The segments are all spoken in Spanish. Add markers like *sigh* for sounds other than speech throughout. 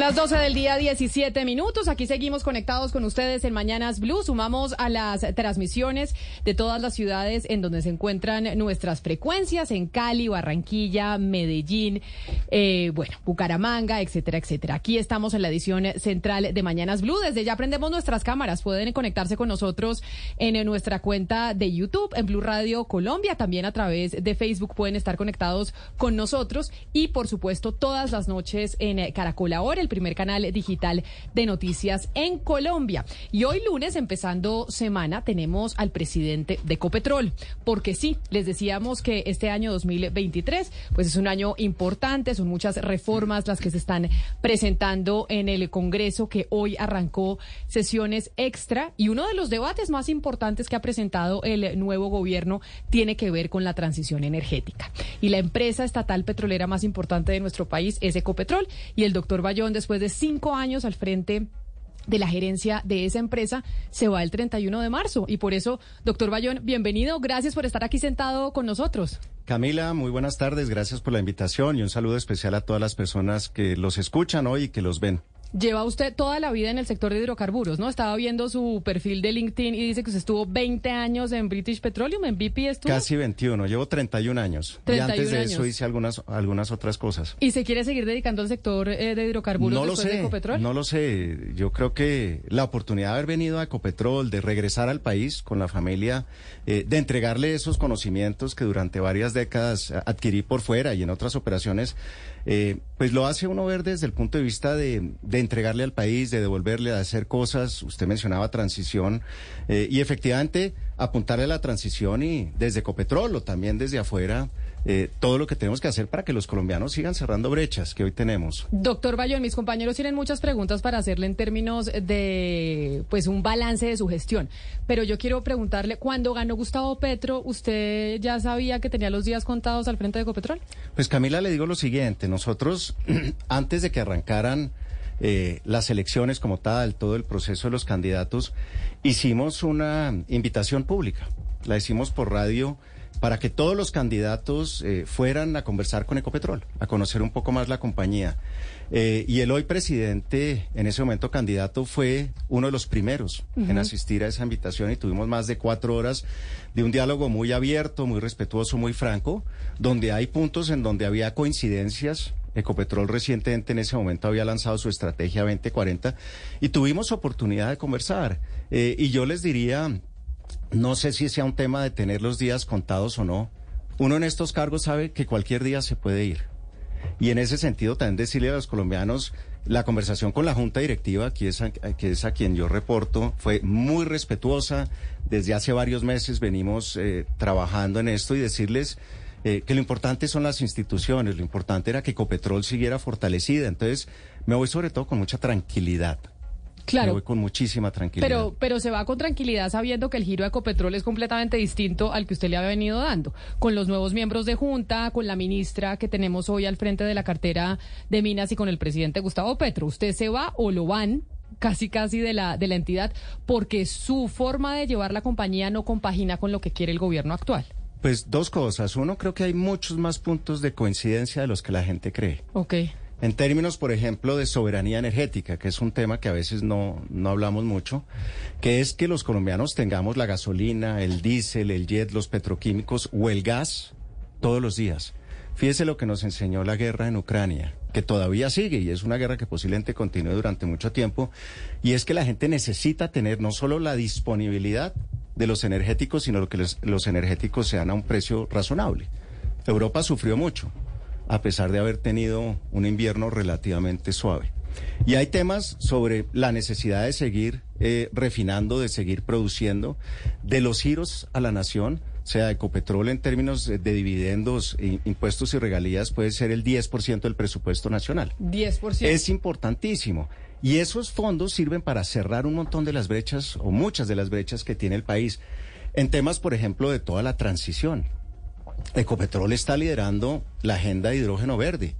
Las 12 del día, 17 minutos. Aquí seguimos conectados con ustedes en Mañanas Blue. Sumamos a las transmisiones de todas las ciudades en donde se encuentran nuestras frecuencias, en Cali, Barranquilla, Medellín, eh, bueno, Bucaramanga, etcétera, etcétera. Aquí estamos en la edición central de Mañanas Blue. Desde ya prendemos nuestras cámaras. Pueden conectarse con nosotros en nuestra cuenta de YouTube, en Blue Radio Colombia. También a través de Facebook pueden estar conectados con nosotros. Y, por supuesto, todas las noches en Caracol Ahora el primer canal digital de noticias en Colombia. Y hoy lunes, empezando semana, tenemos al presidente de Ecopetrol, porque sí, les decíamos que este año 2023, pues es un año importante, son muchas reformas las que se están presentando en el Congreso, que hoy arrancó sesiones extra, y uno de los debates más importantes que ha presentado el nuevo gobierno tiene que ver con la transición energética. Y la empresa estatal petrolera más importante de nuestro país es Ecopetrol, y el doctor Bayón después de cinco años al frente de la gerencia de esa empresa se va el 31 de marzo. Y por eso, doctor Bayón, bienvenido. Gracias por estar aquí sentado con nosotros. Camila, muy buenas tardes. Gracias por la invitación y un saludo especial a todas las personas que los escuchan hoy y que los ven. Lleva usted toda la vida en el sector de hidrocarburos, ¿no? Estaba viendo su perfil de LinkedIn y dice que usted estuvo 20 años en British Petroleum, en BP estuvo. Casi 21, llevo 31 años. y antes de eso hice algunas, algunas otras cosas. ¿Y se quiere seguir dedicando al sector eh, de hidrocarburos no después lo sé, de Ecopetrol? No lo sé. Yo creo que la oportunidad de haber venido a Ecopetrol, de regresar al país con la familia, eh, de entregarle esos conocimientos que durante varias décadas adquirí por fuera y en otras operaciones, eh, pues lo hace uno ver desde el punto de vista de, entregarle al país, de devolverle, a hacer cosas. Usted mencionaba transición eh, y efectivamente apuntarle a la transición y desde Ecopetrol o también desde afuera eh, todo lo que tenemos que hacer para que los colombianos sigan cerrando brechas que hoy tenemos. Doctor Bayón, mis compañeros tienen muchas preguntas para hacerle en términos de pues un balance de su gestión, pero yo quiero preguntarle, cuando ganó Gustavo Petro, ¿usted ya sabía que tenía los días contados al frente de Ecopetrol? Pues Camila, le digo lo siguiente, nosotros *clears throat* antes de que arrancaran eh, las elecciones como tal, todo el proceso de los candidatos, hicimos una invitación pública, la hicimos por radio para que todos los candidatos eh, fueran a conversar con Ecopetrol, a conocer un poco más la compañía. Eh, y el hoy presidente, en ese momento candidato, fue uno de los primeros en asistir a esa invitación y tuvimos más de cuatro horas de un diálogo muy abierto, muy respetuoso, muy franco, donde hay puntos en donde había coincidencias. Ecopetrol recientemente en ese momento había lanzado su estrategia 2040 y tuvimos oportunidad de conversar. Eh, y yo les diría no sé si sea un tema de tener los días contados o no. Uno en estos cargos sabe que cualquier día se puede ir. Y en ese sentido también decirle a los colombianos, la conversación con la Junta Directiva, que es a, quien yo reporto, fue muy respetuosa. Desde hace varios meses venimos eh, trabajando en esto y decirles eh, que lo importante son las instituciones, lo importante era que Ecopetrol siguiera fortalecida. Entonces me voy sobre todo con mucha tranquilidad. Claro. voy con muchísima tranquilidad. Pero, pero se va con tranquilidad sabiendo que el giro de Ecopetrol es completamente distinto al que usted le ha venido dando. Con los nuevos miembros de Junta, con la ministra que tenemos hoy al frente de la cartera de Minas y con el presidente Gustavo Petro. ¿Usted se va o lo van? casi casi de la de la entidad porque su forma de llevar la compañía no compagina con lo que quiere el gobierno actual. Pues dos cosas. Uno, creo que hay muchos más puntos de coincidencia de los que la gente cree. Ok. En términos, por ejemplo, de soberanía energética, que es un tema que a veces no, no hablamos mucho, que es que los colombianos tengamos la gasolina, el diésel, el jet, los petroquímicos o el gas todos los días. Fíjese lo que nos enseñó la guerra en Ucrania, que todavía sigue y es una guerra que posiblemente continúe durante mucho tiempo, y es que la gente necesita tener no solo la disponibilidad de los energéticos, sino que los, los energéticos sean a un precio razonable. Europa sufrió mucho a pesar de haber tenido un invierno relativamente suave. Y hay temas sobre la necesidad de seguir eh, refinando, de seguir produciendo, de los giros a la nación. O sea, Ecopetrol en términos de, dividendos, impuestos y regalías puede ser el 10% del presupuesto nacional. 10%. Es importantísimo. Y esos fondos sirven para cerrar un montón de las brechas o muchas de las brechas que tiene el país. En temas, por ejemplo, de toda la transición. Ecopetrol está liderando la agenda de hidrógeno verde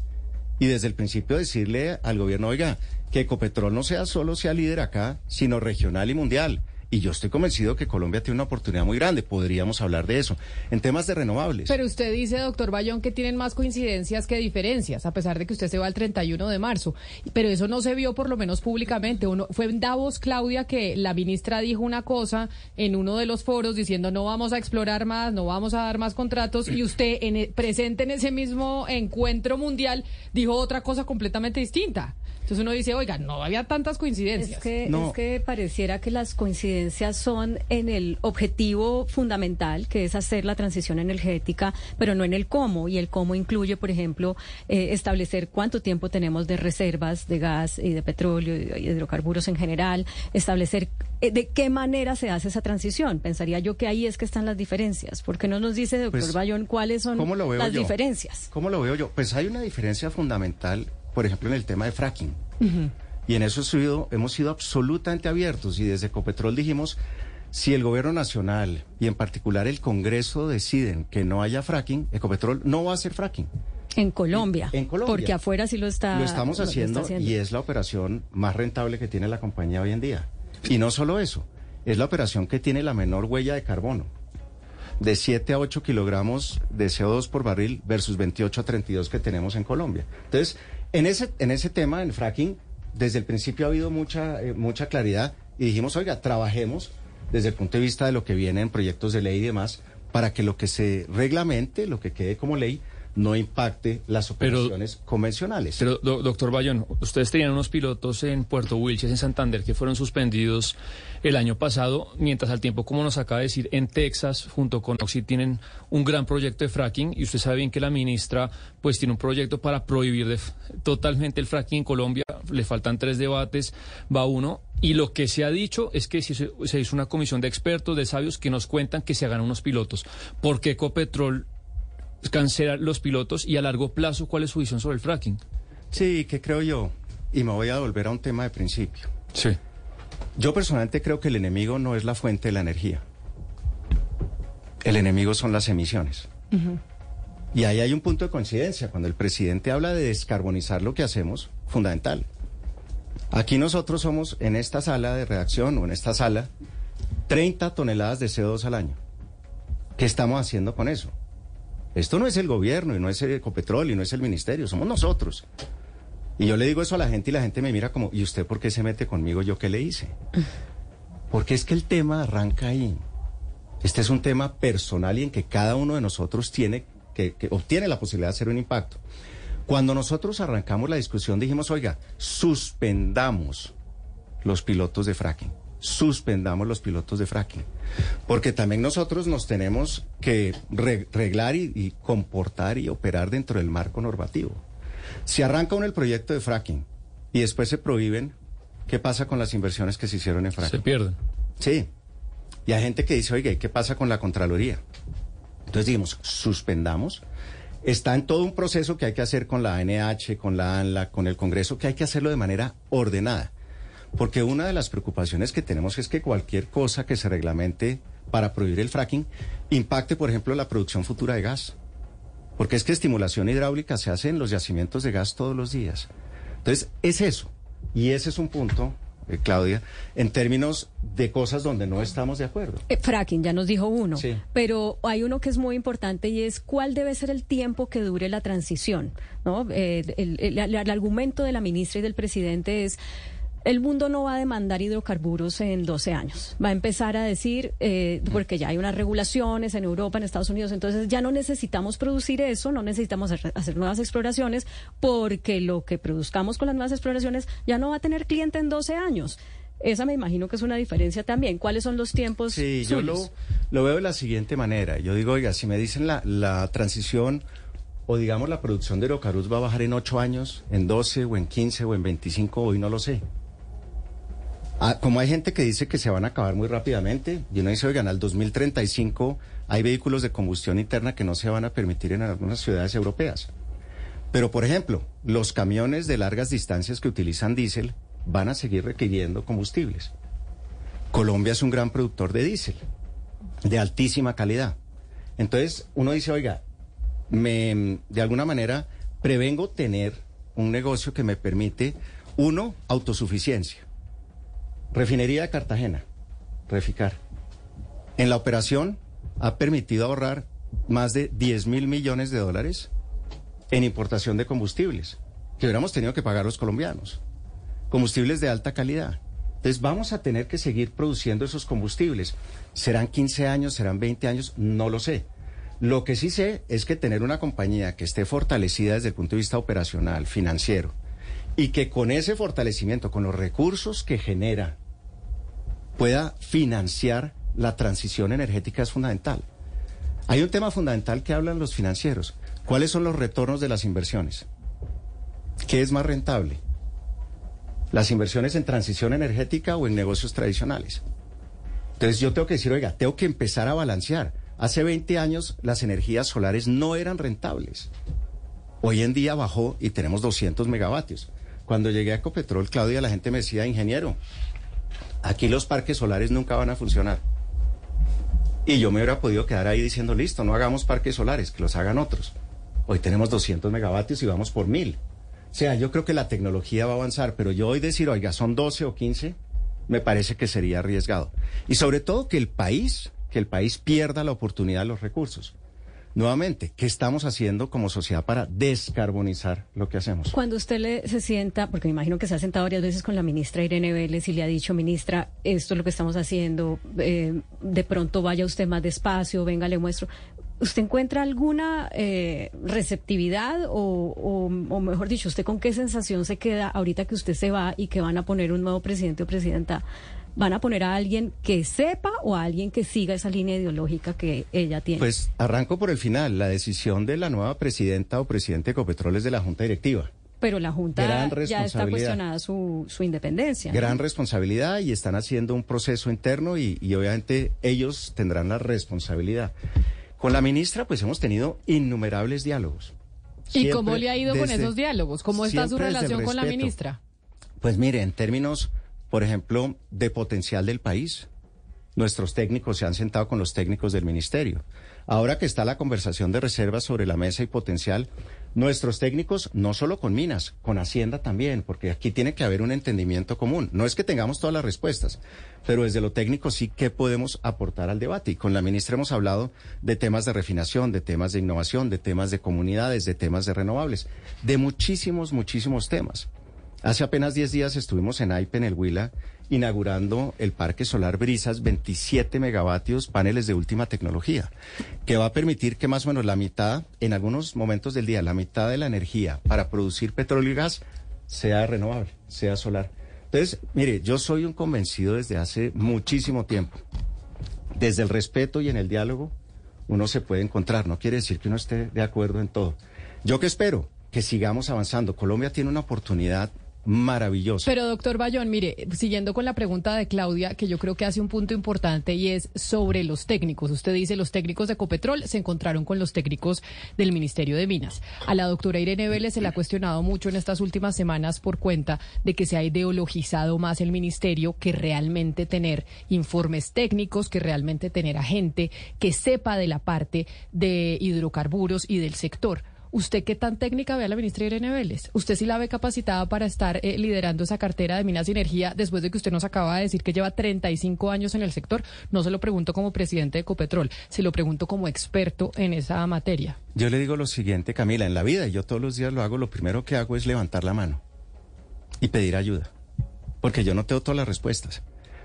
y desde el principio decirle al gobierno, oiga, que Ecopetrol no sea solo sea líder acá, sino regional y mundial. Y yo estoy convencido que Colombia tiene una oportunidad muy grande. Podríamos hablar de eso. En temas de renovables. Pero usted dice, doctor Bayón, que tienen más coincidencias que diferencias, a pesar de que usted se va el 31 de marzo. Pero eso no se vio por lo menos públicamente. Uno, fue en Davos, Claudia, que la ministra dijo una cosa en uno de los foros diciendo no vamos a explorar más, no vamos a dar más contratos. Y usted, en, e, presente en ese mismo encuentro mundial, dijo otra cosa completamente distinta. Entonces uno dice, oiga, no había tantas coincidencias. Es que, es que pareciera que las coincidencias son en el objetivo fundamental, que es hacer la transición energética, pero no en el cómo. Y el cómo incluye, por ejemplo, eh, establecer cuánto tiempo tenemos de reservas de gas y de petróleo y de hidrocarburos en general, establecer eh, de qué manera se hace esa transición. Pensaría yo que ahí es que están las diferencias. ¿Por qué no nos dice, doctor pues, Bayón, cuáles son las diferencias? ¿Cómo lo veo yo? Pues hay una diferencia fundamental por ejemplo, en el tema de fracking. Y en eso sido, hemos sido absolutamente abiertos y desde Ecopetrol dijimos, si el gobierno nacional y en particular el Congreso deciden que no haya fracking, Ecopetrol no va a hacer fracking. En Colombia. En, Colombia. Porque afuera sí lo está. Lo estamos haciendo, y es la operación más rentable que tiene la compañía hoy en día. Y no solo eso, es la operación que tiene la menor huella de carbono de 7 a 8 kilogramos de CO2 por barril versus 28 a 32 que tenemos en Colombia. Entonces, en ese, en ese tema, en fracking, desde el principio ha habido mucha, eh, mucha claridad y dijimos, oiga, trabajemos desde el punto de vista de lo que viene en proyectos de ley y demás, para que lo que se reglamente, lo que quede como ley, no impacte las operaciones convencionales. Pero, doctor Bayón, ustedes tenían unos pilotos en Puerto Wilches, en Santander, que fueron suspendidos el año pasado, mientras al tiempo, como nos acaba de decir, en Texas, junto con Oxy, tienen un gran proyecto de fracking, y usted sabe bien que la ministra, pues, tiene un proyecto para prohibir totalmente el fracking en Colombia, le faltan tres debates, va uno, y lo que se ha dicho es que se, se hizo una comisión de expertos, de sabios, que nos cuentan que se hagan unos pilotos. ¿Por qué Ecopetrol cancelar los pilotos y a largo plazo, ¿cuál es su visión sobre el fracking? Sí, que creo yo, y me voy a volver a un tema de principio. Sí. Yo personalmente creo que el enemigo no es la fuente de la energía. El enemigo son las emisiones. Y ahí hay un punto de coincidencia. Cuando el presidente habla de descarbonizar lo que hacemos, fundamental. Aquí nosotros somos en esta sala de redacción o en esta sala 30 toneladas de CO2 al año. ¿Qué estamos haciendo con eso? Esto no es el gobierno y no es Ecopetrol y no es el ministerio, somos nosotros. Y yo le digo eso a la gente y la gente me mira como, ¿y usted por qué se mete conmigo? ¿Yo qué le hice? Porque es que el tema arranca ahí. Este es un tema personal y en que cada uno de nosotros tiene que, que obtiene la posibilidad de hacer un impacto. Cuando nosotros arrancamos la discusión dijimos, oiga, suspendamos los pilotos de fracking suspendamos los pilotos de fracking. Porque también nosotros nos tenemos que reglar y, comportar y operar dentro del marco normativo. Si arranca uno el proyecto de fracking y después se prohíben, ¿qué pasa con las inversiones que se hicieron en fracking? Se pierden. Sí. Y hay gente que dice, oye, ¿qué pasa con la Contraloría? Entonces dijimos, suspendamos. Está en todo un proceso que hay que hacer con la ANH, con la ANLA, con el Congreso, que hay que hacerlo de manera ordenada. Porque una de las preocupaciones que tenemos es que cualquier cosa que se reglamente para prohibir el fracking impacte, por ejemplo, la producción futura de gas. Porque es que estimulación hidráulica se hace en los yacimientos de gas todos los días. Entonces, es eso. Y ese es un punto eh, Claudia, en términos de cosas donde no estamos de acuerdo. Eh, fracking, ya nos dijo uno, pero hay uno que es muy importante y es cuál debe ser el tiempo que dure la transición. ¿no? Eh, el argumento de la ministra y del presidente es el mundo no va a demandar hidrocarburos en 12 años. Va a empezar a decir, eh, porque ya hay unas regulaciones en Europa, en Estados Unidos, entonces ya no necesitamos producir eso, no necesitamos hacer nuevas exploraciones, porque lo que produzcamos con las nuevas exploraciones ya no va a tener cliente en 12 años. Esa me imagino que es una diferencia también. ¿Cuáles son los tiempos? Sí, yo lo, lo, veo de la siguiente manera. Yo digo, oiga, si me dicen la, la transición o digamos la producción de hidrocarburos va a bajar en 8 años, en 12 o en 15 o en 25, hoy no lo sé. Ah, como hay gente que dice que se van a acabar muy rápidamente, y uno dice, oigan, al 2035 hay vehículos de combustión interna que no se van a permitir en algunas ciudades europeas. Pero, por ejemplo, los camiones de largas distancias que utilizan diésel van a seguir requiriendo combustibles. Colombia es un gran productor de diésel, de altísima calidad. Entonces, uno dice, oiga, me, de alguna manera prevengo tener un negocio que me permite, uno, autosuficiencia. Refinería de Cartagena, Reficar. En la operación ha permitido ahorrar más de 10 mil millones de dólares en importación de combustibles que hubiéramos tenido que pagar los colombianos. Combustibles de alta calidad. Entonces vamos a tener que seguir produciendo esos combustibles. ¿Serán 15 años, serán 20 años? No lo sé. Lo que sí sé es que tener una compañía que esté fortalecida desde el punto de vista operacional, financiero, y que con ese fortalecimiento, con los recursos que genera, pueda financiar la transición energética es fundamental. Hay un tema fundamental que hablan los financieros. ¿Cuáles son los retornos de las inversiones? ¿Qué es más rentable? ¿Las inversiones en transición energética o en negocios tradicionales? Entonces yo tengo que decir, oiga, tengo que empezar a balancear. Hace 20 años las energías solares no eran rentables. Hoy en día bajó y tenemos 200 megavatios. Cuando llegué a Ecopetrol, Claudia, la gente me decía, ingeniero, aquí los parques solares nunca van a funcionar. Y yo me hubiera podido quedar ahí diciendo, listo, no hagamos parques solares, que los hagan otros. Hoy tenemos 200 megavatios y vamos por mil. O sea, yo creo que la tecnología va a avanzar, pero yo hoy decir, oiga, son 12 o 15, me parece que sería arriesgado. Y sobre todo que el país, que el país pierda la oportunidad de los recursos. Nuevamente, ¿qué estamos haciendo como sociedad para descarbonizar lo que hacemos? Cuando usted le, se sienta, porque me imagino que se ha sentado varias veces con la ministra Irene Vélez y le ha dicho, ministra, esto es lo que estamos haciendo, eh, de pronto vaya usted más despacio, venga, le muestro. ¿Usted encuentra alguna eh, receptividad o, o, mejor dicho, usted con qué sensación se queda ahorita que usted se va y que van a poner un nuevo presidente o presidenta? ¿Van a poner a alguien que sepa o a alguien que siga esa línea ideológica que ella tiene? Pues arranco por el final. La decisión de la nueva presidenta o presidente de Ecopetrol es de la Junta Directiva. Pero la Junta ya está cuestionada su, su independencia. Gran responsabilidad y están haciendo un proceso interno y, y obviamente ellos tendrán la responsabilidad. Con la ministra pues hemos tenido innumerables diálogos. ¿Y cómo le ha ido con esos diálogos? ¿Cómo está su relación con la ministra? Pues mire, en términos por ejemplo, de potencial del país. Nuestros técnicos se han sentado con los técnicos del ministerio. Ahora que está la conversación de reservas sobre la mesa y potencial, nuestros técnicos, no solo con Minas, con Hacienda también, porque aquí tiene que haber un entendimiento común. No es que tengamos todas las respuestas, pero desde lo técnico sí que podemos aportar al debate. Y con la ministra hemos hablado de temas de refinación, de temas de innovación, de temas de comunidades, de temas de renovables, de muchísimos, muchísimos temas. Hace apenas 10 días estuvimos en AIPE, en el Huila, inaugurando el Parque Solar Brisas, 27 megavatios, paneles de última tecnología, que va a permitir que más o menos la mitad, en algunos momentos del día, la mitad de la energía para producir petróleo y gas sea renovable, sea solar. Entonces, mire, yo soy un convencido desde hace muchísimo tiempo. Desde el respeto y en el diálogo, uno se puede encontrar. No quiere decir que uno esté de acuerdo en todo. ¿Yo qué espero? Que sigamos avanzando. Colombia tiene una oportunidad maravilloso. Pero doctor Bayón, mire, siguiendo con la pregunta de Claudia, que yo creo que hace un punto importante y es sobre los técnicos. Usted dice, los técnicos de Ecopetrol se encontraron con los técnicos del Ministerio de Minas. A la doctora Irene Vélez se le ha cuestionado mucho en estas últimas semanas por cuenta de que se ha ideologizado más el ministerio que realmente tener informes técnicos, que realmente tener a gente que sepa de la parte de hidrocarburos y del sector. ¿Usted qué tan técnica ve a la ministra Irene Vélez? ¿Usted sí la ve capacitada para estar eh, liderando esa cartera de Minas y Energía después de que usted nos acaba de decir que lleva 35 años en el sector? No se lo pregunto como presidente de Ecopetrol, se lo pregunto como experto en esa materia. Yo le digo lo siguiente, Camila, en la vida, y yo todos los días lo hago, lo primero que hago es levantar la mano y pedir ayuda, porque yo no tengo todas las respuestas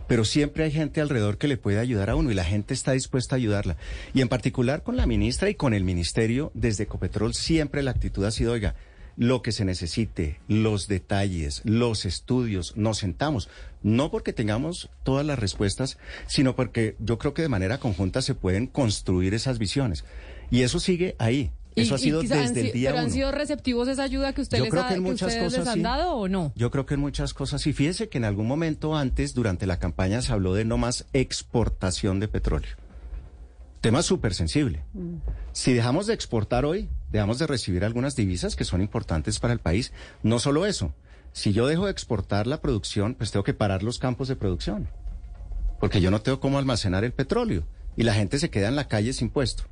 pero siempre hay gente alrededor que le puede ayudar a uno y la gente está dispuesta a ayudarla. Y en particular con la ministra y con el ministerio, desde Ecopetrol siempre la actitud ha sido, oiga, lo que se necesite, los detalles, los estudios, nos sentamos. No porque tengamos todas las respuestas, sino porque yo creo que de manera conjunta se pueden construir esas visiones. Y eso sigue ahí. Eso ha sido desde el día ¿Pero han sido receptivos esa ayuda que, usted les, ha, que, ustedes les han dado o no? Yo creo que en muchas cosas Y Fíjese que en algún momento antes, durante la campaña, se habló de no más exportación de petróleo. Tema súper sensible. Mm. Si dejamos de exportar hoy, dejamos de recibir algunas divisas que son importantes para el país. No solo eso. Si yo dejo de exportar la producción, pues tengo que parar los campos de producción. Porque yo no tengo cómo almacenar el petróleo. Y la gente se queda en la calle sin puesto.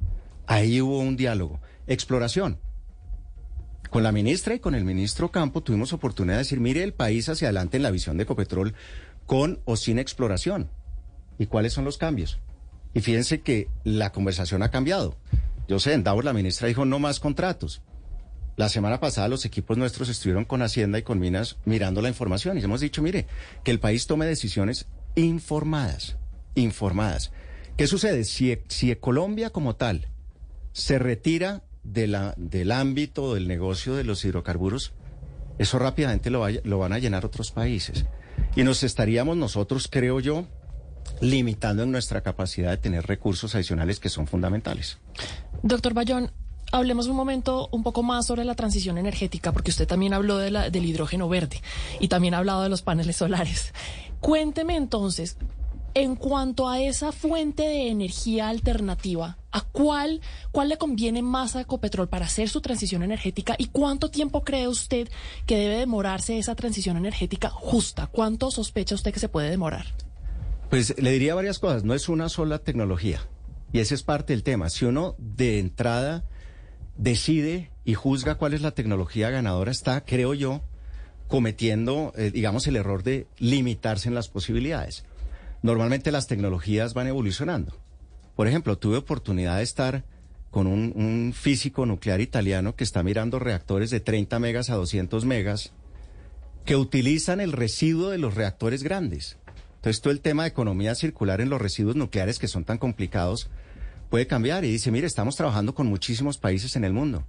Ahí hubo un diálogo. Exploración. Con la ministra y con el ministro Campo tuvimos oportunidad de decir, mire el país hacia adelante en la visión de Ecopetrol con o sin exploración. ¿Y cuáles son los cambios? Y fíjense que la conversación ha cambiado. Yo sé, en Davos la ministra dijo no más contratos. La semana pasada los equipos nuestros estuvieron con Hacienda y con Minas mirando la información y hemos dicho, mire, que el país tome decisiones informadas, informadas. ¿Qué sucede? Si, si Colombia como tal se retira de la, del ámbito del negocio de los hidrocarburos, eso rápidamente lo, lo van a llenar otros países. Y nos estaríamos nosotros, creo yo, limitando en nuestra capacidad de tener recursos adicionales que son fundamentales. Doctor Bayón, hablemos un momento un poco más sobre la transición energética, porque usted también habló de la, del hidrógeno verde y también ha hablado de los paneles solares. Cuénteme entonces, en cuanto a esa fuente de energía alternativa, ¿a cuál, cuál le conviene más a Ecopetrol para hacer su transición energética y cuánto tiempo cree usted que debe demorarse esa transición energética justa? ¿Cuánto sospecha usted que se puede demorar? Pues le diría varias cosas. No es una sola tecnología. Y ese es parte del tema. Si uno de entrada decide y juzga cuál es la tecnología ganadora, está, creo yo, cometiendo, eh, digamos, el error de limitarse en las posibilidades. Normalmente las tecnologías van evolucionando. Por ejemplo, tuve oportunidad de estar con un, físico nuclear italiano que está mirando reactores de 30 megas a 200 megas que utilizan el residuo de los reactores grandes. Entonces, todo el tema de economía circular en los residuos nucleares que son tan complicados puede cambiar. Y dice, mire, estamos trabajando con muchísimos países en el mundo.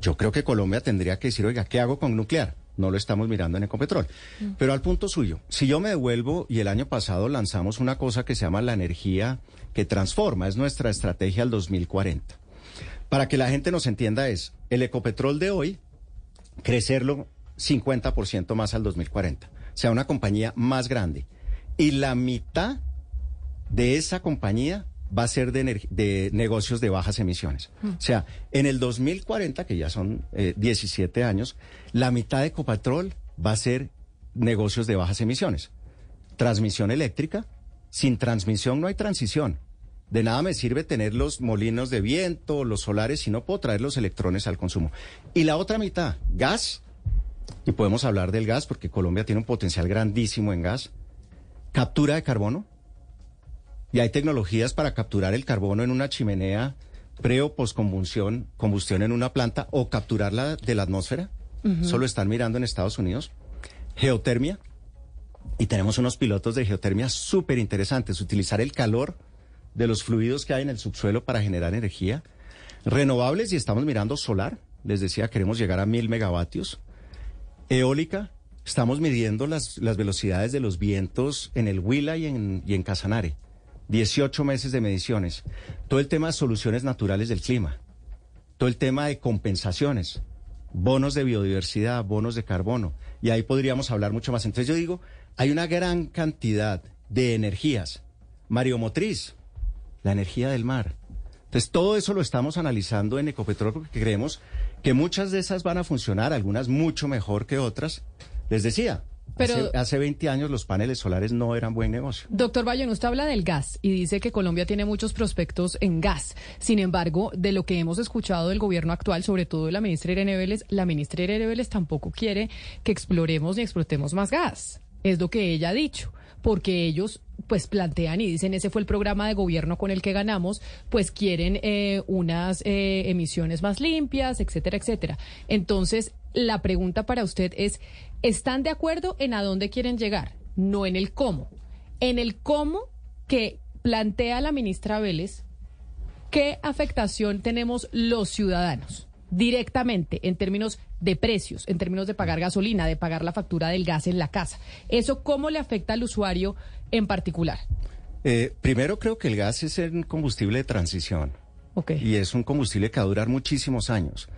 Yo creo que Colombia tendría que decir, oiga, ¿qué hago con nuclear? No lo estamos mirando en Ecopetrol. Mm. Pero al punto suyo, si yo me devuelvo y el año pasado lanzamos una cosa que se llama la energía que transforma, es nuestra estrategia al 2040. Para que la gente nos entienda es, el Ecopetrol de hoy, crecerlo 50% más al 2040. sea, una compañía más grande y la mitad de esa compañía va a ser de, negocios de bajas emisiones. Mm. O sea, en el 2040, que ya son 17 eh, años, la mitad de Ecopatrol va a ser negocios de bajas emisiones. Transmisión eléctrica, sin transmisión no hay transición. De nada me sirve tener los molinos de viento, los solares, si no puedo traer los electrones al consumo. Y la otra mitad, gas, y podemos hablar del gas porque Colombia tiene un potencial grandísimo en gas captura de carbono. Y hay tecnologías para capturar el carbono en una chimenea pre o combustión combustión en una planta o capturarla de la atmósfera. Solo están mirando en Estados Unidos. Geotermia. Y tenemos unos pilotos de geotermia súper interesantes. Utilizar el calor de los fluidos que hay en el subsuelo para generar energía. Renovables y estamos mirando solar. Les decía, queremos llegar a mil megavatios. Eólica, Estamos midiendo las, las velocidades de los vientos en el Huila y en, y en Casanare. 18 meses de mediciones. Todo el tema de soluciones naturales del clima. Todo el tema de compensaciones. Bonos de biodiversidad, bonos de carbono. Y ahí podríamos hablar mucho más. Entonces yo digo, hay una gran cantidad de energías. Mariomotriz, la energía del mar. Entonces todo eso lo estamos analizando en Ecopetrol porque creemos que muchas de esas van a funcionar, algunas mucho mejor que otras, les decía, Pero, hace, 20 años los paneles solares no eran buen negocio. Doctor Bayón, usted habla del gas y dice que Colombia tiene muchos prospectos en gas. Sin embargo, de lo que hemos escuchado del gobierno actual, sobre todo de la ministra Irene Vélez, la ministra Irene Vélez tampoco quiere que exploremos ni explotemos más gas. Es lo que ella ha dicho porque ellos pues plantean y dicen ese fue el programa de gobierno con el que ganamos, pues quieren eh, unas eh, emisiones más limpias, etcétera, etcétera. Entonces, la pregunta para usted es, ¿están de acuerdo en a dónde quieren llegar? No en el cómo. En el cómo que plantea la ministra Vélez, ¿qué afectación tenemos los ciudadanos? directamente en términos de precios, en términos de pagar gasolina, de pagar la factura del gas en la casa. ¿Eso cómo le afecta al usuario en particular? Eh, primero creo que el gas es un combustible de transición. Y es un combustible que va a durar muchísimos años.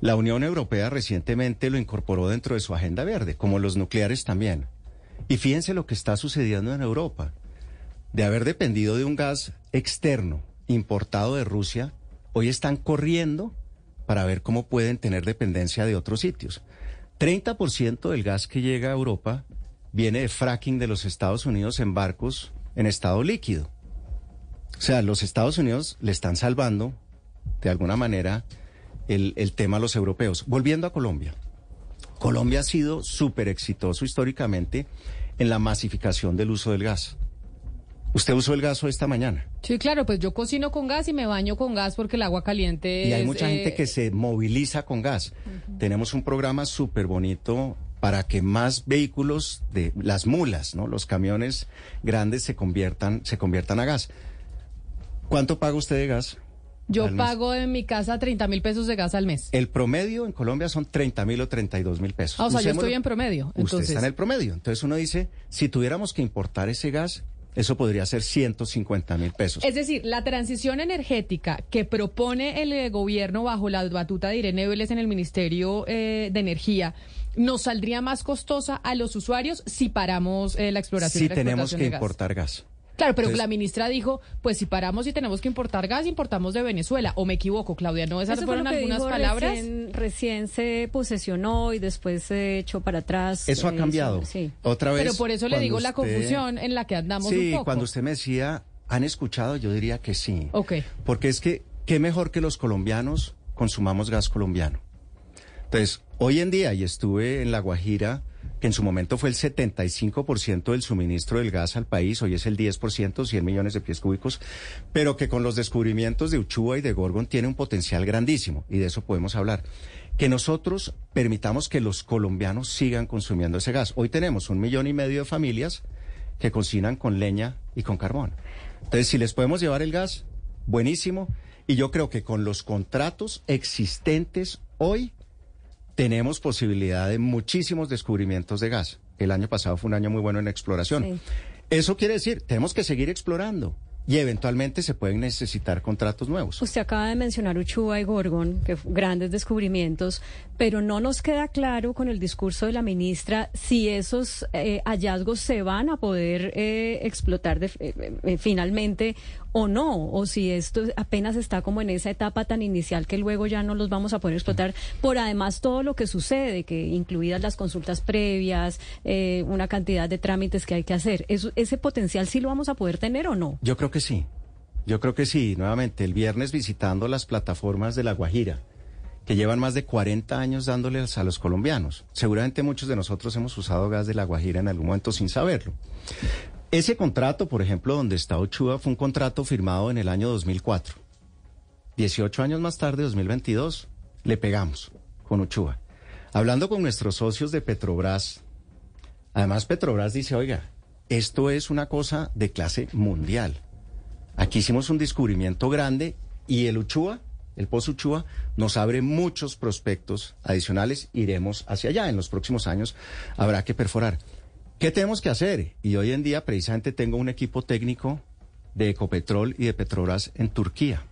La Unión Europea recientemente lo incorporó dentro de su agenda verde, como los nucleares también. Y fíjense lo que está sucediendo en Europa. De haber dependido de un gas externo importado de Rusia, hoy están corriendo para ver cómo pueden tener dependencia de otros sitios. 30% del gas que llega a Europa viene de fracking de los Estados Unidos en barcos en estado líquido. O sea, los Estados Unidos le están salvando, de alguna manera, el, el tema a los europeos. Volviendo a Colombia. Colombia ha sido súper exitoso históricamente en la masificación del uso del gas. ¿Usted usó el gas esta mañana? Sí, claro, pues yo cocino con gas y me baño con gas porque el agua caliente Y hay es, mucha gente eh, que se moviliza con gas. Tenemos un programa súper bonito para que más vehículos de las mulas, ¿no? Los camiones grandes se conviertan, se conviertan a gas. ¿Cuánto paga usted de gas? Yo pago en mi casa 30 mil pesos de gas al mes. El promedio en Colombia son 30 mil o 32 mil pesos. Ah, o sea, yo estoy en promedio. Usted Entonces, está en el promedio. Entonces uno dice, si tuviéramos que importar ese gas, eso podría ser 150 mil pesos. Es decir, la transición energética que propone el eh, gobierno bajo la batuta de Irene Vélez en el Ministerio eh, de Energía nos saldría más costosa a los usuarios si paramos eh, la exploración si y la tenemos que de gas. importar gas. Claro, pero Entonces- la ministra dijo, pues si paramos y tenemos que importar gas, importamos de Venezuela. ¿O me equivoco, Claudia? ¿No esas Eso fue fueron lo que algunas dijo palabras? Recién, recién se posesionó y después se echó para atrás. Eso ha Eh, cambiado. Sí. Otra vez. Pero por eso le digo la confusión en la que andamos Sí, un poco. cuando usted me decía, ¿han escuchado? Yo diría que sí. Ok. Porque es que, qué mejor que los colombianos consumamos gas colombiano. Entonces, hoy en día, y estuve en La Guajira, que en su momento fue el 75% del suministro del gas al país, hoy es el 10%, 100 millones de pies cúbicos, pero que con los descubrimientos de Uchua y de Gorgon tiene un potencial grandísimo, y de eso podemos hablar. Que nosotros permitamos que los colombianos sigan consumiendo ese gas. Hoy tenemos un millón y medio de familias que cocinan con leña y con carbón. Entonces, si les podemos llevar el gas, buenísimo. Y yo creo que con los contratos existentes hoy tenemos posibilidad de muchísimos descubrimientos de gas. El año pasado fue un año muy bueno en exploración. Sí. Eso quiere decir, tenemos que seguir explorando y eventualmente se pueden necesitar contratos nuevos. Usted acaba de mencionar Uchua y Gorgon, que grandes descubrimientos, pero no nos queda claro con el discurso de la ministra si esos eh, hallazgos se van a poder eh, explotar de- eh, eh, finalmente o no, o si esto apenas está como en esa etapa tan inicial que luego ya no los vamos a poder explotar, por además todo lo que sucede, que incluidas las consultas previas, eh, una cantidad de trámites que hay que hacer. ¿Ese potencial sí lo vamos a poder tener o no? Yo creo que sí. Yo creo que sí. Nuevamente, el viernes visitando las plataformas de La Guajira, que llevan más de 40 años dándoles a los colombianos. Seguramente muchos de nosotros hemos usado gas de La Guajira en algún momento sin saberlo. Ese contrato, por ejemplo, donde está Ochoa, fue un contrato firmado en el año 2004. 18 años más tarde, 2022, le pegamos con Ochoa. Hablando con nuestros socios de Petrobras, además Petrobras dice, oiga, esto es una cosa de clase mundial. Aquí hicimos un descubrimiento grande y el Uchua, el Pozo Uchua, nos abre muchos prospectos adicionales. Iremos hacia allá. En los próximos años habrá que perforar. ¿Qué tenemos que hacer? Y hoy en día precisamente tengo un equipo técnico de Ecopetrol y de Petrobras en Turquía.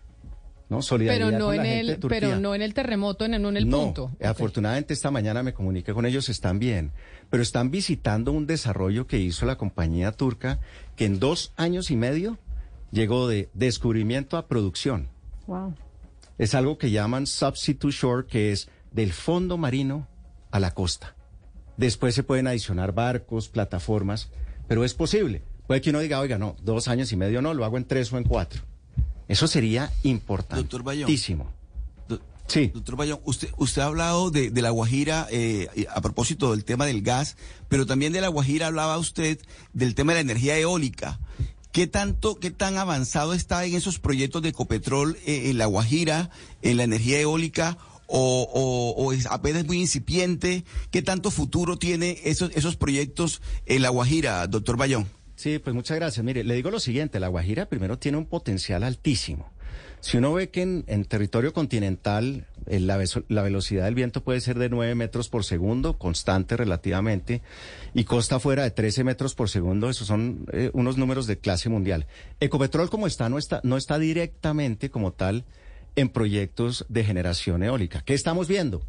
¿no? Solidaridad Pero no con en la gente de el, Turquía. pero no en el terremoto, en, no en el no, punto. Ok. afortunadamente esta mañana me comuniqué con ellos, están bien, pero están visitando un desarrollo que hizo la compañía turca que en dos años y medio llegó de descubrimiento a producción. Wow. Es algo que llaman subsea to shore, que es del fondo marino a la costa. Después se pueden adicionar barcos, plataformas, pero es posible. Puede que uno diga, oiga, no, dos años y medio no, lo hago en tres o en cuatro. Eso sería importantísimo. Do- Sí. Doctor Bayón, usted, usted ha hablado de, de La Guajira eh, a propósito del tema del gas, pero también de La Guajira hablaba usted del tema de la energía eólica. ¿Qué tanto, qué tan avanzado está en esos proyectos de Ecopetrol eh, en La Guajira, en la energía eólica, o, es apenas muy incipiente? ¿Qué tanto futuro tiene esos, esos proyectos en La Guajira, doctor Bayón? Sí, pues muchas gracias. Mire, le digo lo siguiente, la Guajira primero tiene un potencial altísimo. Si uno ve que en, territorio continental eh, la velocidad del viento puede ser de 9 metros por segundo, constante relativamente, y costa fuera de 13 metros por segundo, esos son eh, unos números de clase mundial. Ecopetrol como está no, está, no está directamente como tal en proyectos de generación eólica. ¿Qué estamos viendo?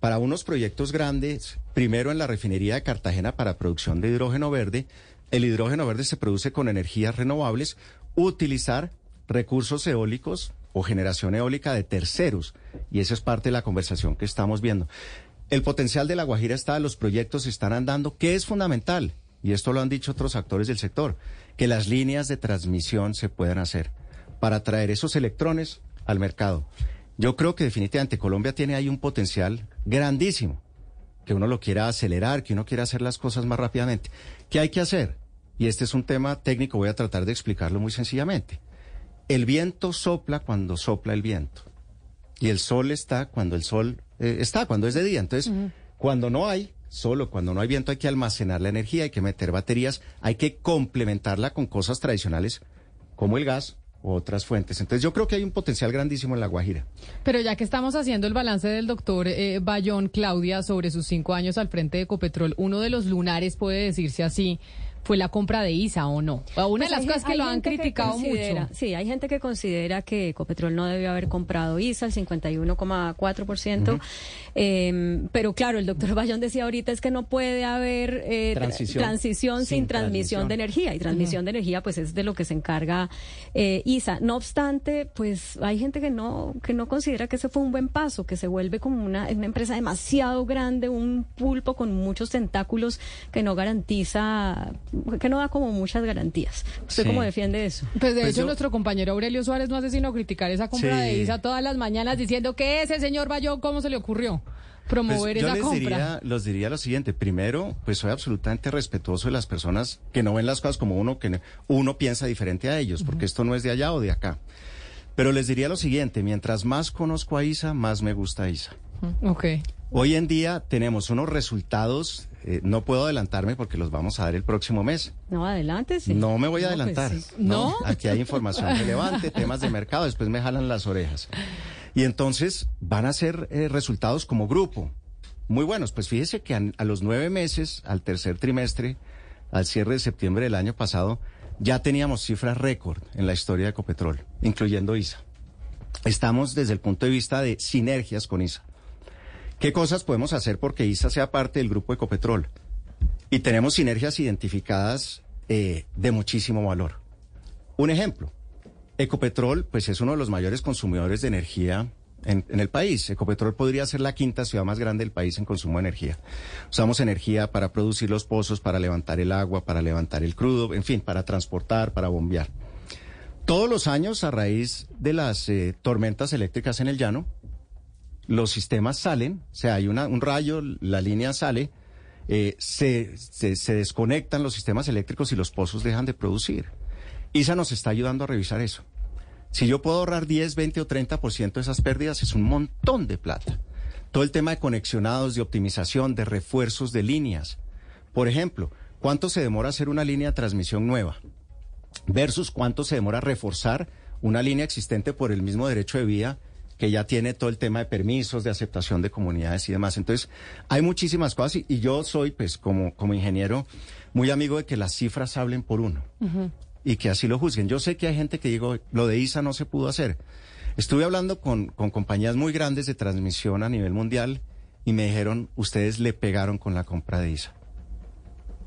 para unos proyectos grandes, primero en la refinería de Cartagena para producción de hidrógeno verde. El hidrógeno verde se produce con energías renovables, utilizar recursos eólicos o generación eólica de terceros. Y esa es parte de la conversación que estamos viendo. El potencial de La Guajira está, los proyectos están andando, que es fundamental, y esto lo han dicho otros actores del sector, que las líneas de transmisión se puedan hacer para traer esos electrones al mercado. Yo creo que definitivamente Colombia tiene ahí un potencial grandísimo, que uno lo quiera acelerar, que uno quiera hacer las cosas más rápidamente. ¿Qué hay que hacer? Y este es un tema técnico, voy a tratar de explicarlo muy sencillamente. El viento sopla cuando sopla el viento. Y el sol está cuando el sol eh, está, cuando es de día. Entonces, cuando no hay, solo cuando no hay viento hay que almacenar la energía, hay que meter baterías, hay que complementarla con cosas tradicionales como el gas otras fuentes. Entonces yo creo que hay un potencial grandísimo en La Guajira. Pero ya que estamos haciendo el balance del doctor eh, Bayón, Claudia, sobre sus cinco años al frente de Ecopetrol, uno de los lunares puede decirse así, fue la compra de ISA o no. Una pues de las cosas que lo han criticado mucho. Sí, hay gente que considera que Ecopetrol no debió haber comprado ISA, el 51,4%. eh, pero claro, el doctor Bayón decía ahorita es que no puede haber eh, transición, sin, transmisión de energía. Y transmisión de energía, pues es de lo que se encarga eh, ISA. No obstante, pues hay gente que no, que no considera que ese fue un buen paso, que se vuelve como una, una empresa demasiado grande, un pulpo con muchos tentáculos que no garantiza que no da como muchas garantías. ¿Usted cómo defiende eso? Pues de pues hecho nuestro compañero Aurelio Suárez no hace sino criticar esa compra de ISA todas las mañanas diciendo que ese señor Bayón, ¿cómo se le ocurrió? promover pues esa les compra. Diría, los diría lo siguiente. Primero, pues soy absolutamente respetuoso de las personas que no ven las cosas como uno, que uno piensa diferente a ellos, porque esto no es de allá o de acá. Pero les diría lo siguiente, mientras más conozco a Isa, más me gusta Isa. Ok. Hoy en día tenemos unos resultados eh, no puedo adelantarme porque los vamos a dar el próximo mes. No, adelante, sí. No me voy a pues adelantar. no, Aquí hay información *laughs* relevante, temas de mercado, después me jalan las orejas. Y entonces van a ser eh, resultados como grupo muy buenos. Pues fíjese que a, los nueve meses, al tercer trimestre, al cierre de septiembre del año pasado, ya teníamos cifras récord en la historia de Ecopetrol, incluyendo ISA. Estamos desde el punto de vista de sinergias con ISA. ¿Qué cosas podemos hacer porque ISA sea parte del grupo Ecopetrol? Y tenemos sinergias identificadas eh, de muchísimo valor. Un ejemplo, Ecopetrol pues es uno de los mayores consumidores de energía en, el país. Ecopetrol podría ser la quinta ciudad más grande del país en consumo de energía. Usamos energía para producir los pozos, para levantar el agua, para levantar el crudo, en fin, para transportar, para bombear. Todos los años, a raíz de las eh, tormentas eléctricas en el llano, los sistemas salen, o sea, hay una, un rayo, la línea sale, eh, se, se, desconectan los sistemas eléctricos y los pozos dejan de producir. ISA nos está ayudando a revisar eso. Si yo puedo ahorrar 10, 20 o 30% de esas pérdidas, es un montón de plata. Todo el tema de conexionados, de optimización, de refuerzos de líneas. Por ejemplo, ¿cuánto se demora hacer una línea de transmisión nueva? Versus cuánto se demora reforzar una línea existente por el mismo derecho de vía que ya tiene todo el tema de permisos, de aceptación de comunidades y demás. Entonces, hay muchísimas cosas y, yo soy, pues, como, como ingeniero, muy amigo de que las cifras hablen por uno y que así lo juzguen. Yo sé que hay gente que digo, lo de ISA no se pudo hacer. Estuve hablando con, con compañías muy grandes de transmisión a nivel mundial y me dijeron, ustedes le pegaron con la compra de ISA.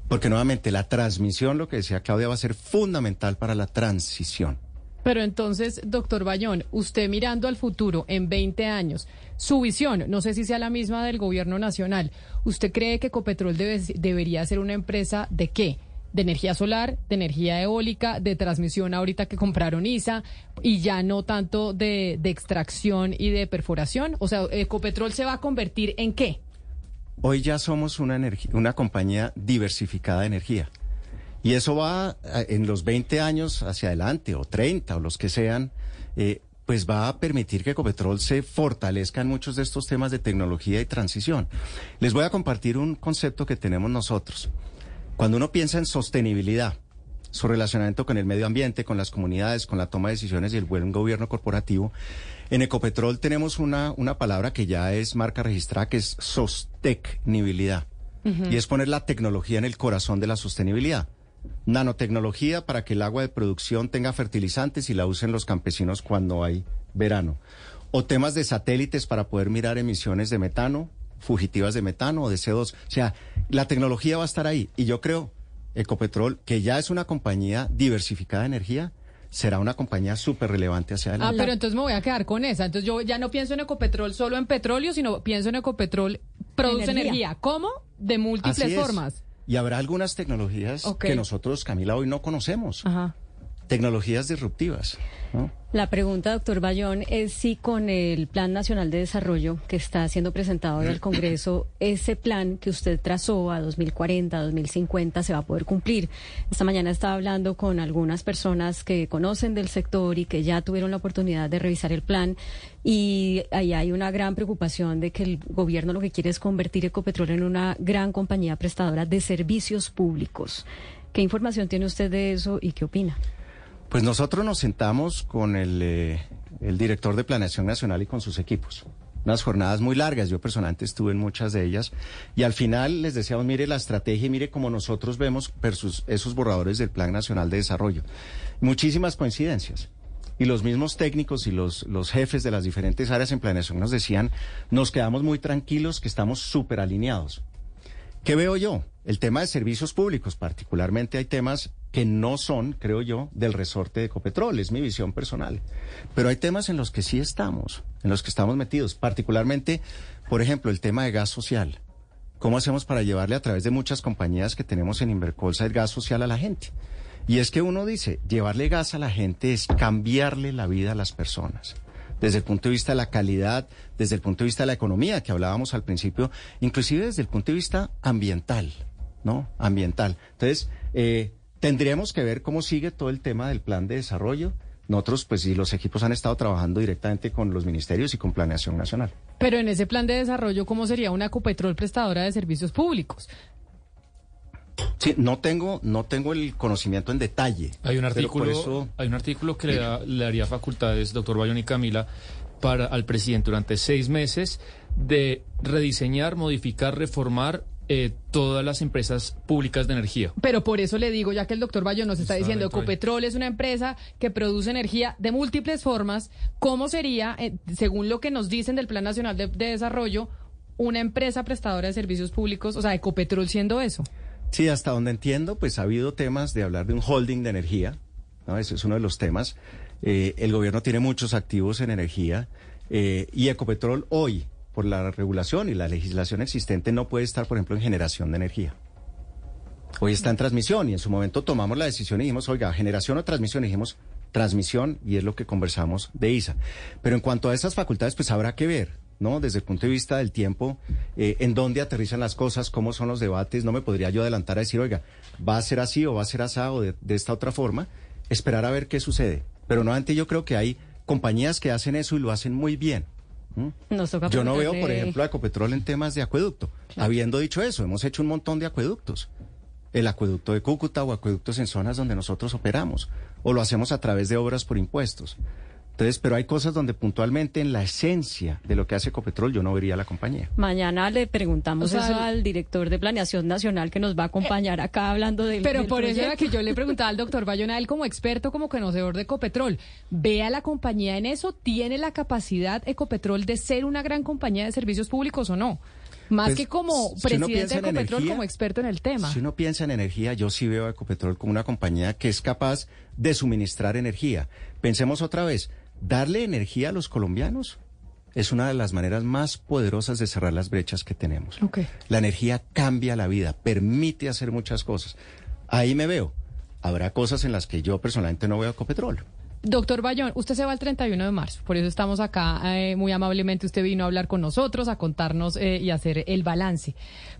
Porque nuevamente la transmisión, lo que decía Claudia, va a ser fundamental para la transición. Pero entonces, doctor Bayón, usted mirando al futuro en 20 años, su visión, no sé si sea la misma del gobierno nacional, ¿usted cree que Ecopetrol debería ser una empresa de qué? de energía solar, de energía eólica, de transmisión ahorita que compraron ISA y ya no tanto de, extracción y de perforación. O sea, Ecopetrol se va a convertir en qué? Hoy ya somos una, una compañía diversificada de energía. Y eso va en los 20 años hacia adelante, o 30, o los que sean, eh, pues va a permitir que Ecopetrol se fortalezca en muchos de estos temas de tecnología y transición. Les voy a compartir un concepto que tenemos nosotros. Cuando uno piensa en sostenibilidad, su relacionamiento con el medio ambiente, con las comunidades, con la toma de decisiones y el buen gobierno corporativo, en Ecopetrol tenemos una, una palabra que ya es marca registrada, que es sostenibilidad. Y es poner la tecnología en el corazón de la sostenibilidad nanotecnología para que el agua de producción tenga fertilizantes y la usen los campesinos cuando hay verano. O temas de satélites para poder mirar emisiones de metano, fugitivas de metano o de CO2. O sea, la tecnología va a estar ahí. Y yo creo, Ecopetrol, que ya es una compañía diversificada de energía, será una compañía súper relevante hacia adelante. Ah, pero entonces me voy a quedar con esa. Entonces yo ya no pienso en Ecopetrol solo en petróleo, sino pienso en Ecopetrol produce energía. ¿Cómo? De múltiples formas. Y habrá algunas tecnologías que nosotros, Camila, hoy no conocemos. Tecnologías disruptivas. La pregunta, doctor Bayón, es si con el Plan Nacional de Desarrollo que está siendo presentado hoy al Congreso, *clears throat* ese plan que usted trazó a 2040, 2050, se va a poder cumplir. Esta mañana estaba hablando con algunas personas que conocen del sector y que ya tuvieron la oportunidad de revisar el plan y ahí hay una gran preocupación de que el gobierno lo que quiere es convertir Ecopetrol en una gran compañía prestadora de servicios públicos. ¿Qué información tiene usted de eso y qué opina? Pues nosotros nos sentamos con eh, el, director de Planeación Nacional y con sus equipos. Unas jornadas muy largas, yo personalmente estuve en muchas de ellas, y al final les decíamos, mire la estrategia y mire cómo nosotros vemos versus esos borradores del Plan Nacional de Desarrollo. Muchísimas coincidencias. Y los mismos técnicos y los, los jefes de las diferentes áreas en planeación nos decían, nos quedamos muy tranquilos, que estamos súper alineados. ¿Qué veo yo? El tema de servicios públicos, particularmente hay temas que no son, creo yo, del resorte de Ecopetrol, es mi visión personal. Pero hay temas en los que sí estamos, en los que estamos metidos, particularmente, por ejemplo, el tema de gas social. ¿Cómo hacemos para llevarle a través de muchas compañías que tenemos en Invercolsa el gas social a la gente? Y es que uno dice, llevarle gas a la gente es cambiarle la vida a las personas desde el punto de vista de la calidad, desde el punto de vista de la economía que hablábamos al principio, inclusive desde el punto de vista ambiental, ¿no? Ambiental. Entonces, eh, Tendríamos que ver cómo sigue todo el tema del plan de desarrollo. Nosotros, pues sí, los equipos han estado trabajando directamente con los ministerios y con Planeación Nacional. Pero en ese plan de desarrollo, ¿cómo sería una Copetrol prestadora de servicios públicos? Sí, no tengo, no tengo el conocimiento en detalle. Hay un artículo, hay un artículo que le, le, daría facultades, doctor Bayón y Camila, para al presidente durante seis meses de rediseñar, modificar, reformar eh, todas las empresas públicas de energía. Pero por eso le digo, ya que el doctor Bayo nos está, diciendo, Ecopetrol es una empresa que produce energía de múltiples formas, ¿cómo sería, eh, según lo que nos dicen del Plan Nacional de, Desarrollo, una empresa prestadora de servicios públicos, o sea, Ecopetrol siendo eso? Sí, hasta donde entiendo, pues ha habido temas de hablar de un holding de energía, ¿no? Ese es uno de los temas. Eh, el gobierno tiene muchos activos en energía y Ecopetrol hoy por la regulación y la legislación existente no puede estar, por ejemplo, en generación de energía. Hoy está en transmisión y en su momento tomamos la decisión y dijimos, oiga, generación o transmisión, y dijimos transmisión y es lo que conversamos de ISA. Pero en cuanto a esas facultades, pues habrá que ver, ¿no? Desde el punto de vista del tiempo, eh, en dónde aterrizan las cosas, cómo son los debates, no me podría yo adelantar a decir, oiga, va a ser así o va a ser asado o de, de esta otra forma, esperar a ver qué sucede. Pero no antes yo creo que hay compañías que hacen eso y lo hacen muy bien. Yo no veo, por ejemplo, a Ecopetrol en temas de acueducto. Habiendo dicho eso, hemos hecho un montón de acueductos. El acueducto de Cúcuta o acueductos en zonas donde nosotros operamos. O lo hacemos a través de obras por impuestos. Entonces, pero hay cosas donde puntualmente en la esencia de lo que hace Ecopetrol yo no vería la compañía. Mañana le preguntamos eso al director de Planeación Nacional que nos va a acompañar acá hablando del Pero por eso era que yo le preguntaba al doctor Bayona, él como experto, como conocedor de Ecopetrol, ¿ve a la compañía en eso? ¿Tiene la capacidad Ecopetrol de ser una gran compañía de servicios públicos o no? Más pues, que como presidente de Ecopetrol, como experto en el tema. Si uno piensa en energía, yo sí veo a Ecopetrol como una compañía que es capaz de suministrar energía. Pensemos otra vez, Darle energía a los colombianos es una de las maneras más poderosas de cerrar las brechas que tenemos. La energía cambia la vida, permite hacer muchas cosas. Ahí me veo. Habrá cosas en las que yo personalmente no veo Ecopetrol. Doctor Bayón, usted se va el 31 de marzo, por eso estamos acá eh, muy amablemente. Usted vino a hablar con nosotros, a contarnos eh, y hacer el balance.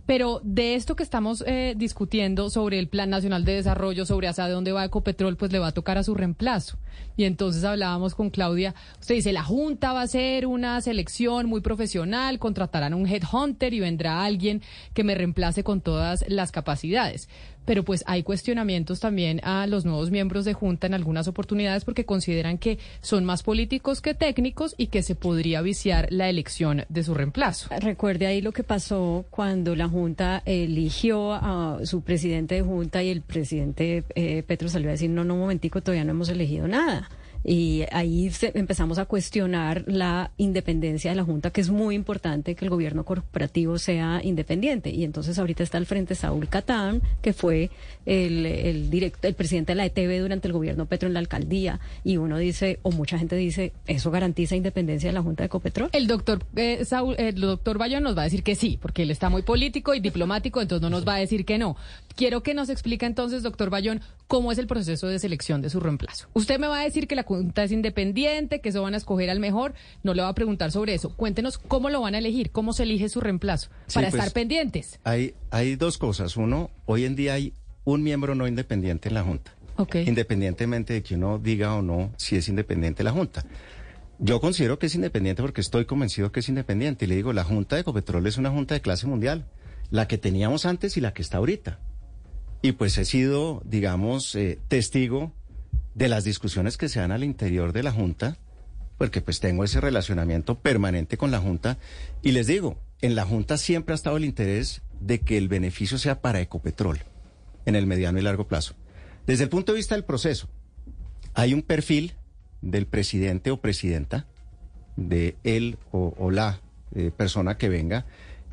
Pero de esto que estamos eh, discutiendo sobre el Plan Nacional de Desarrollo, sobre hacia dónde va Ecopetrol, pues le va a tocar a su reemplazo. Y entonces hablábamos con Claudia, usted dice, la Junta va a hacer una selección muy profesional, contratarán un headhunter y vendrá alguien que me reemplace con todas las capacidades pero pues hay cuestionamientos también a los nuevos miembros de Junta en algunas oportunidades porque consideran que son más políticos que técnicos y que se podría viciar la elección de su reemplazo. Recuerde ahí lo que pasó cuando la Junta eligió a su presidente de Junta y el presidente eh, Petro salió a decir, no, no, un momentico, todavía no hemos elegido nada. Y ahí empezamos a cuestionar la independencia de la Junta, que es muy importante que el gobierno corporativo sea independiente. Y entonces ahorita está al frente Saúl Catán, que fue el, el, directo, el presidente de la ETV durante el gobierno Petro en la alcaldía. Y uno dice, o mucha gente dice, ¿eso garantiza independencia de la Junta de Ecopetrol? El doctor, eh, Saúl, el doctor Bayón nos va a decir que sí, porque él está muy político y diplomático, entonces no nos va a decir que no. Quiero que nos explique entonces, doctor Bayón, cómo es el proceso de selección de su reemplazo. Usted me va a decir que la Junta es independiente, que eso van a escoger al mejor. No le va a preguntar sobre eso. Cuéntenos cómo lo van a elegir, cómo se elige su reemplazo, para pues, estar pendientes. Hay, hay dos cosas. Uno, hoy en día hay un miembro no independiente en la Junta. Independientemente de que uno diga o no si es independiente la Junta. Yo considero que es independiente porque estoy convencido que es independiente. Y le digo, la Junta de Ecopetrol es una Junta de clase mundial, la que teníamos antes y la que está ahorita. Y pues he sido, digamos, eh, testigo de las discusiones que se dan al interior de la Junta, porque pues tengo ese relacionamiento permanente con la Junta. Y les digo, en la Junta siempre ha estado el interés de que el beneficio sea para Ecopetrol en el mediano y largo plazo. Desde el punto de vista del proceso, hay un perfil del presidente o presidenta, de él o, la eh, persona que venga,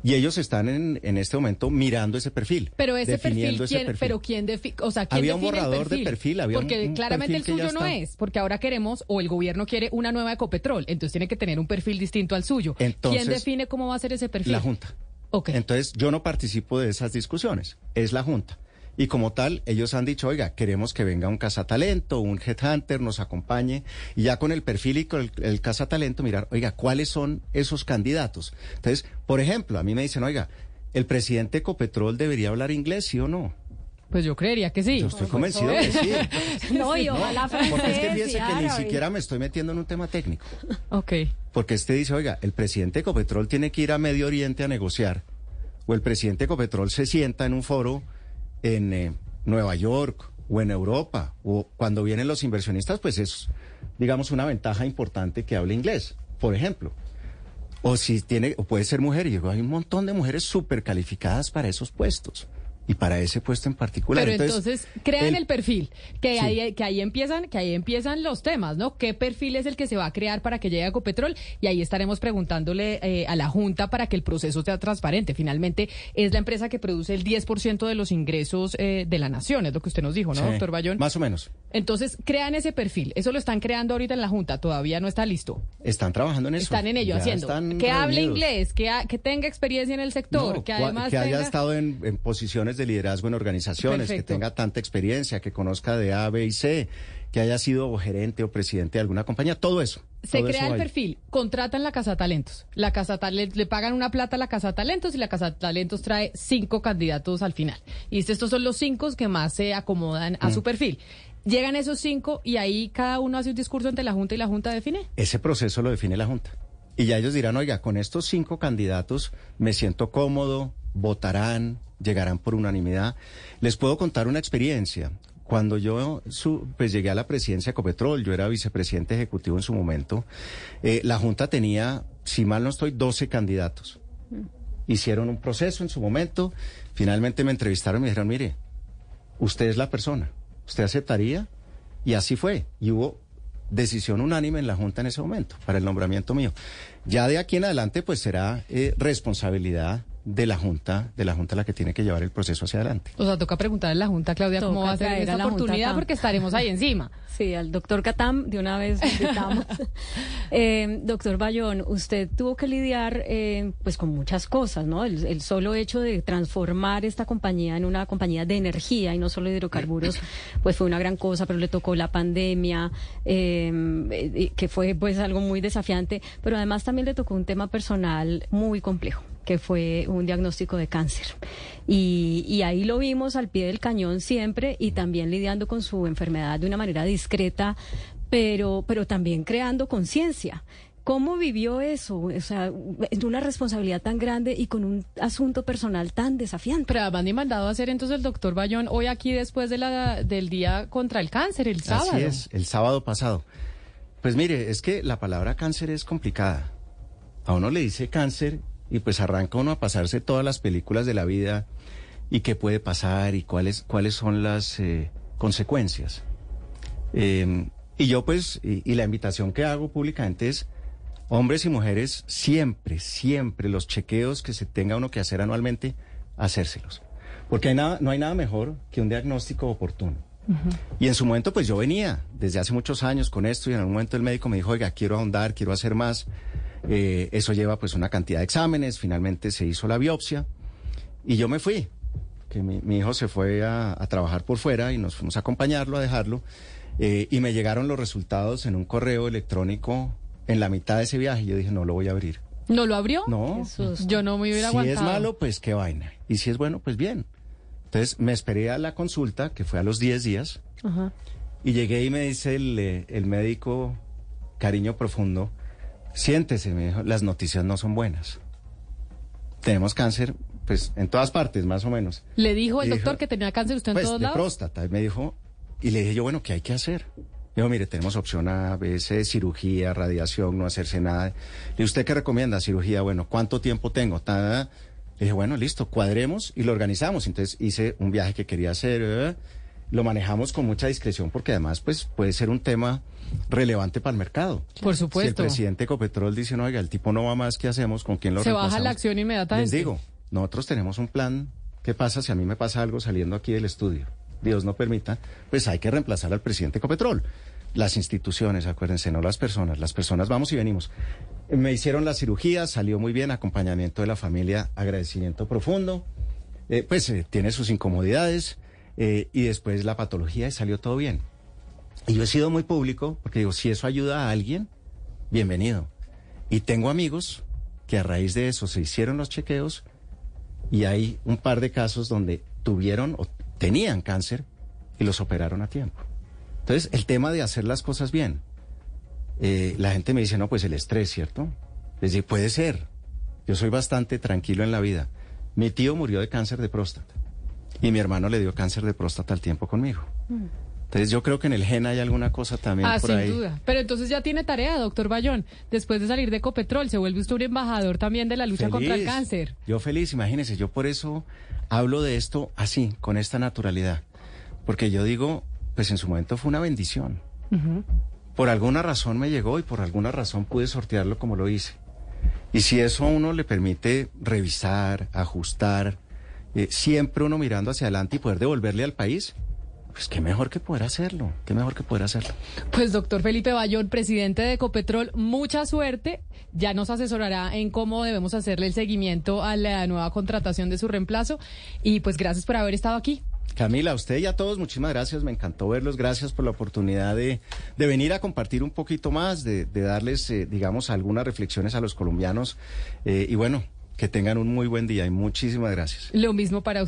y ellos están en, en, este momento mirando ese perfil. Pero ese perfil, ¿quién, pero quién define, o sea, ¿quién había un borrador de perfil, había porque claramente el suyo no es, porque ahora queremos o el gobierno quiere una nueva Ecopetrol, entonces tiene que tener un perfil distinto al suyo. ¿Quién define cómo va a ser ese perfil? La Junta. Okay. Entonces yo no participo de esas discusiones, es la Junta. Y como tal, ellos han dicho, oiga, queremos que venga un cazatalento, un headhunter, nos acompañe. Y ya con el perfil y con el, el cazatalento, mirar, oiga, ¿cuáles son esos candidatos? Entonces, por ejemplo, a mí me dicen, oiga, ¿el presidente Ecopetrol debería hablar inglés, sí o no? Pues yo creería que sí. Yo estoy convencido que sí. *laughs* no, y ojalá francés, Porque es que fíjese que ni siquiera me estoy metiendo en un tema técnico. Ok. Porque este dice, oiga, el presidente Ecopetrol tiene que ir a Medio Oriente a negociar. O el presidente Ecopetrol se sienta en un foro en eh, Nueva York o en Europa, o cuando vienen los inversionistas, pues es, digamos, una ventaja importante que hable inglés, por ejemplo. O si tiene, o puede ser mujer, y hay un montón de mujeres súper calificadas para esos puestos y para ese puesto en particular. Pero entonces, crean el, perfil, que ahí que ahí empiezan, que ahí empiezan los temas, ¿no? ¿Qué perfil es el que se va a crear para que llegue a Ecopetrol? Y ahí estaremos preguntándole eh, a la Junta para que el proceso sea transparente. Finalmente, es la empresa que produce el 10% de los ingresos eh, de la nación, es lo que usted nos dijo, ¿no, doctor Bayón? Más o menos. Entonces, crean ese perfil. Eso lo están creando ahorita en la Junta, todavía no está listo. Están trabajando en eso. Están en ello, haciendo. Que hable inglés, que, que tenga experiencia en el sector, que además que haya estado en, en posiciones de liderazgo en organizaciones que tenga tanta experiencia, que conozca de A, B y C, que haya sido gerente o presidente de alguna compañía, todo eso. Se crea el perfil, contratan la Casa Talentos. La Casa le pagan una plata a la Casa Talentos y la Casa Talentos trae cinco candidatos al final. Y estos son los cinco que más se acomodan a su mm. perfil. Llegan esos cinco y ahí cada uno hace un discurso ante la Junta y la Junta define. Ese proceso lo define la Junta. Y ya ellos dirán, oiga, con estos cinco candidatos me siento cómodo, votarán, llegarán por unanimidad. Les puedo contar una experiencia. Cuando yo pues llegué a la presidencia de Ecopetrol, yo era vicepresidente ejecutivo en su momento, eh, la Junta tenía, si mal no estoy, 12 candidatos. Hicieron un proceso en su momento, finalmente me entrevistaron y me dijeron, mire, usted es la persona, usted aceptaría, y así fue. Y hubo decisión unánime en la Junta en ese momento para el nombramiento mío. Ya de aquí en adelante, pues será eh, responsabilidad de la Junta, de la Junta la que tiene que llevar el proceso hacia adelante. O sea, toca preguntarle a la Junta, Claudia, cómo va a ser esta oportunidad, porque estaremos ahí encima. *laughs* Sí, al doctor Catam de una vez invitamos. *laughs* eh, doctor Bayón, usted tuvo que lidiar eh, pues con muchas cosas, ¿no? El, solo hecho de transformar esta compañía en una compañía de energía y no solo de hidrocarburos, *clears throat* pues fue una gran cosa, pero le tocó la pandemia, eh, que fue pues algo muy desafiante, pero además también le tocó un tema personal muy complejo que fue un diagnóstico de cáncer. Y, ahí lo vimos al pie del cañón siempre y también lidiando con su enfermedad de una manera discreta, pero, pero también creando conciencia. ¿Cómo vivió eso? O sea, una responsabilidad tan grande y con un asunto personal tan desafiante. Pero además mandado a hacer entonces el doctor Bayón hoy aquí después de la, del día contra el cáncer, el sábado. Así es, el sábado pasado. Pues mire, es que la palabra cáncer es complicada. A uno le dice cáncer y pues arranca uno a pasarse todas las películas de la vida y qué puede pasar y cuáles, cuáles son las eh, consecuencias. Em, Y yo pues, y, la invitación que hago públicamente es, hombres y mujeres, siempre, siempre los chequeos que se tenga uno que hacer anualmente, hacérselos. Porque hay nada, no hay nada mejor que un diagnóstico oportuno. Y en su momento, pues yo venía desde hace muchos años con esto y en algún momento el médico me dijo, oiga, quiero ahondar, quiero hacer más. Eh, eso lleva pues una cantidad de exámenes, finalmente se hizo la biopsia y yo me fui, que mi, hijo se fue a, trabajar por fuera y nos fuimos a acompañarlo, a dejarlo, eh, y me llegaron los resultados en un correo electrónico en la mitad de ese viaje. Yo dije, no lo voy a abrir. ¿No lo abrió? No. Yo no me hubiera aguantado. Si es malo, pues qué vaina. Y si es bueno, pues bien. Entonces me esperé a la consulta, que fue a los 10 días, y llegué y me dice el, eh, el médico, cariño profundo, siéntese, me dijo, las noticias no son buenas. Tenemos cáncer, pues, en todas partes, más o menos. ¿Le dijo el doctor que tenía cáncer usted en pues, todos de próstata. Y me dijo, y le dije yo, bueno, ¿qué hay que hacer? Dijo, mire, tenemos opción A, B, C, cirugía, radiación, no hacerse nada. ¿Y usted qué recomienda? Cirugía, bueno, ¿cuánto tiempo tengo? Le dije, bueno, listo, cuadremos y lo organizamos. Entonces hice un viaje que quería hacer, ¿eh? lo manejamos con mucha discreción porque además pues puede ser un tema relevante para el mercado. Por supuesto. Si el presidente Ecopetrol dice, no, oiga, el tipo no va más, ¿qué hacemos? ¿Con quién lo Se baja la acción inmediatamente. Les digo, nosotros tenemos un plan. ¿Qué pasa si a mí me pasa algo saliendo aquí del estudio? Dios no permita, pues hay que reemplazar al presidente Ecopetrol. Las instituciones, acuérdense, no las personas. Las personas vamos y venimos. Me hicieron la cirugía, salió muy bien, acompañamiento de la familia, agradecimiento profundo. Eh, pues eh, tiene sus incomodidades eh, y después la patología y salió todo bien. Y yo he sido muy público porque digo, si eso ayuda a alguien, bienvenido. Y tengo amigos que a raíz de eso se hicieron los chequeos y hay un par de casos donde tuvieron o tenían cáncer y los operaron a tiempo. Entonces, el tema de hacer las cosas bien. Eh, la gente me dice, no, pues el estrés, ¿cierto? Les digo, puede ser. Yo soy bastante tranquilo en la vida. Mi tío murió de cáncer de próstata y mi hermano le dio cáncer de próstata al tiempo conmigo. Mm. Entonces yo creo que en el gen hay alguna cosa también ah, por sin duda. Pero entonces ya tiene tarea, doctor Bayón. Después de salir de Ecopetrol, se vuelve usted un embajador también de la lucha contra el cáncer. Yo feliz, imagínese, yo por eso hablo de esto así, con esta naturalidad. Porque yo digo, pues en su momento fue una bendición. Por alguna razón me llegó y por alguna razón pude sortearlo como lo hice. Y si eso a uno le permite revisar, ajustar, eh, siempre uno mirando hacia adelante y poder devolverle al país, pues qué mejor que poder hacerlo, qué mejor que poder hacerlo. Pues doctor Felipe Bayón, presidente de Ecopetrol, mucha suerte. Ya nos asesorará en cómo debemos hacerle el seguimiento a la nueva contratación de su reemplazo. Y pues gracias por haber estado aquí. Camila, a usted y a todos, muchísimas gracias. Me encantó verlos. Gracias por la oportunidad de, venir a compartir un poquito más, de, darles, eh, digamos, algunas reflexiones a los colombianos. Eh, y bueno, que tengan un muy buen día y muchísimas gracias. Lo mismo para usted.